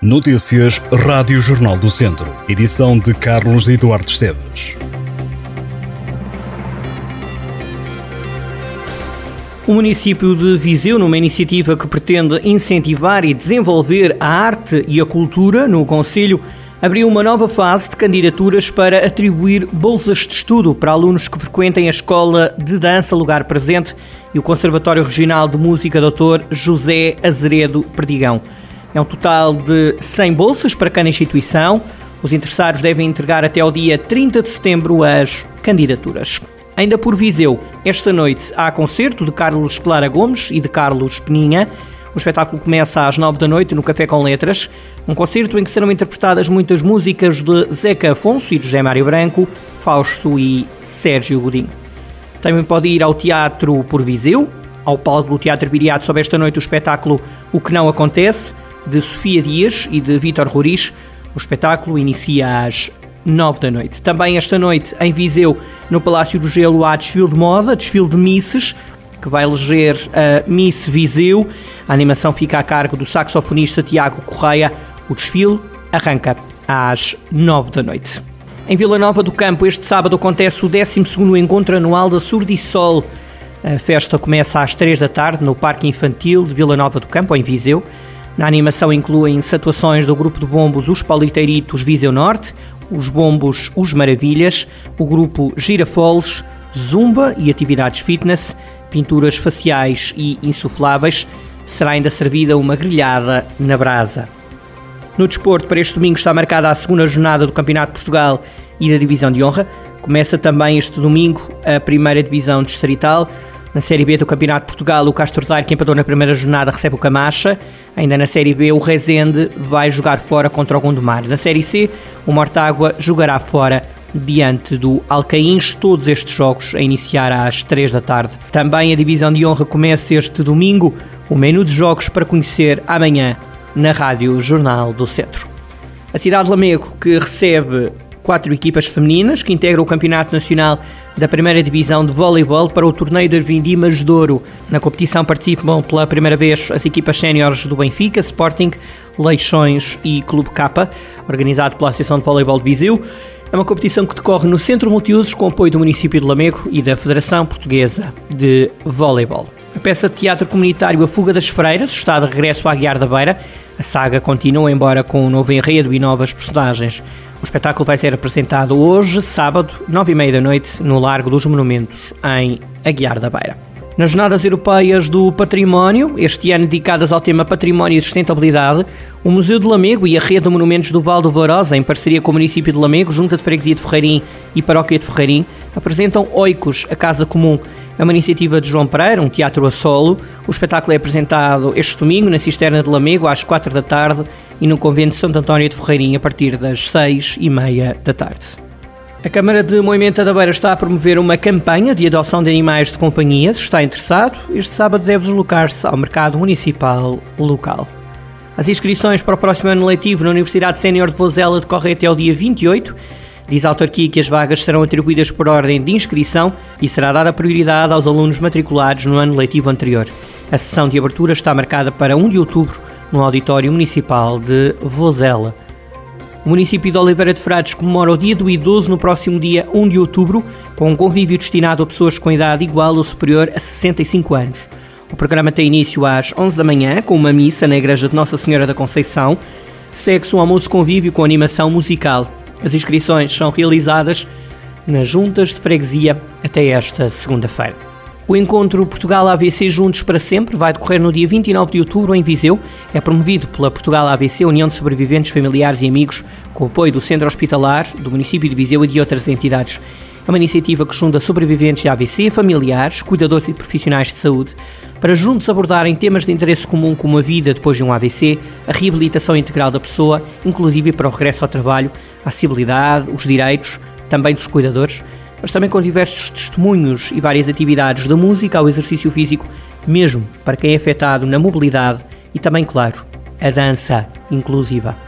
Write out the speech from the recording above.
Notícias Rádio Jornal do Centro. Edição de Carlos Eduardo Esteves. O município de Viseu, numa iniciativa que pretende incentivar e desenvolver a arte e a cultura no Conselho, abriu uma nova fase de candidaturas para atribuir bolsas de estudo para alunos que frequentem a Escola de Dança Lugar Presente e o Conservatório Regional de Música Dr. José Azeredo Perdigão. É um total de 100 bolsas para cada instituição. Os interessados devem entregar até ao dia 30 de setembro as candidaturas. Ainda por Viseu, esta noite há concerto de Carlos Clara Gomes e de Carlos Peninha. O espetáculo começa às 9 da noite no Café com Letras, um concerto em que serão interpretadas muitas músicas de Zeca Afonso e de José Mário Branco, Fausto e Sérgio Godinho. Também pode ir ao Teatro por Viseu, ao palco do Teatro Viriato sob esta noite o espetáculo O Que Não Acontece, de Sofia Dias e de Vítor Roriz. O espetáculo inicia às 9 da noite. Também esta noite, em Viseu, no Palácio do Gelo, há desfile de moda, desfile de misses, que vai eleger a Miss Viseu. A animação fica a cargo do saxofonista Tiago Correia. O desfile arranca às 9 da noite. Em Vila Nova do Campo, este sábado acontece o 12º Encontro Anual da Surdissol. A festa começa às 3 da tarde no Parque Infantil de Vila Nova do Campo, em Viseu. Na animação incluem-se atuações do grupo de bombos Os Paliteiritos Viseu Norte, os bombos Os Maravilhas, o grupo Girafoles, Zumba e atividades fitness, pinturas faciais e insufláveis. Será ainda servida uma grelhada na brasa. No desporto, para este domingo está marcada a segunda jornada do Campeonato de Portugal e da Divisão de Honra. Começa também este domingo a primeira divisão distrital. Na Série B do Campeonato de Portugal, o Castro Daire, que empatou na primeira jornada, recebe o Camacha. Ainda na Série B, o Rezende vai jogar fora contra o Gondomar. Na Série C, o Mortágua jogará fora diante do Alcaíns, todos estes jogos a iniciar às 3 da tarde. Também a divisão de honra começa este domingo, o menu de jogos para conhecer amanhã na Rádio Jornal do Centro. A cidade de Lamego, que recebe quatro equipas femininas que integram o Campeonato Nacional da Primeira Divisão de Voleibol para o Torneio das Vindimas de Douro. Na competição participam pela primeira vez as equipas séniores do Benfica, Sporting, Leixões e Clube Capa, organizado pela Associação de Voleibol de Viseu. É uma competição que decorre no Centro Multiusos com apoio do município de Lamego e da Federação Portuguesa de Voleibol. A peça de teatro comunitário A Fuga das Freiras está de regresso à Guiar da Beira. A saga continua, embora com um novo enredo e novas personagens. O espetáculo vai ser apresentado hoje, sábado, nove e meia da noite, no Largo dos Monumentos, em Aguiar da Beira. Nas Jornadas Europeias do Património, este ano dedicadas ao tema Património e Sustentabilidade, o Museu de Lamego e a Rede de Monumentos do Val do Varosa, em parceria com o município de Lamego, Junta de Freguesia de Ferreirim e Paróquia de Ferreirim, apresentam Oicos, a Casa Comum. É uma iniciativa de João Pereira, um teatro a solo. O espetáculo é apresentado este domingo na Cisterna de Lamego, às quatro da tarde, e no Convento de Santo António de Ferreirim a partir das seis e meia da tarde. A Câmara de Moimenta da Beira está a promover uma campanha de adoção de animais de companhia. Se está interessado, este sábado deve deslocar-se ao mercado municipal local. As inscrições para o próximo ano letivo na Universidade Sénior de Vozela decorrem até o dia 28. Diz a autarquia que as vagas serão atribuídas por ordem de inscrição e será dada prioridade aos alunos matriculados no ano letivo anterior. A sessão de abertura está marcada para 1 de outubro no Auditório Municipal de Vozela. O município de Oliveira de Frades comemora o Dia do Idoso no próximo dia 1 de outubro, com um convívio destinado a pessoas com idade igual ou superior a 65 anos. O programa tem início às 11 da manhã, com uma missa na Igreja de Nossa Senhora da Conceição. Segue-se um almoço convívio com animação musical. As inscrições são realizadas nas juntas de freguesia até esta segunda-feira. O encontro Portugal-AVC Juntos para Sempre vai decorrer no dia 29 de outubro em Viseu. É promovido pela Portugal-AVC, União de Sobreviventes Familiares e Amigos, com apoio do Centro Hospitalar, do município de Viseu e de outras entidades. É uma iniciativa que junta sobreviventes de AVC, familiares, cuidadores e profissionais de saúde, para juntos abordarem temas de interesse comum como a vida depois de um AVC, a reabilitação integral da pessoa, inclusive para o regresso ao trabalho, a acessibilidade, os direitos, também dos cuidadores, mas também com diversos testemunhos e várias atividades da música ao exercício físico, mesmo para quem é afetado na mobilidade e também, claro, a dança inclusiva.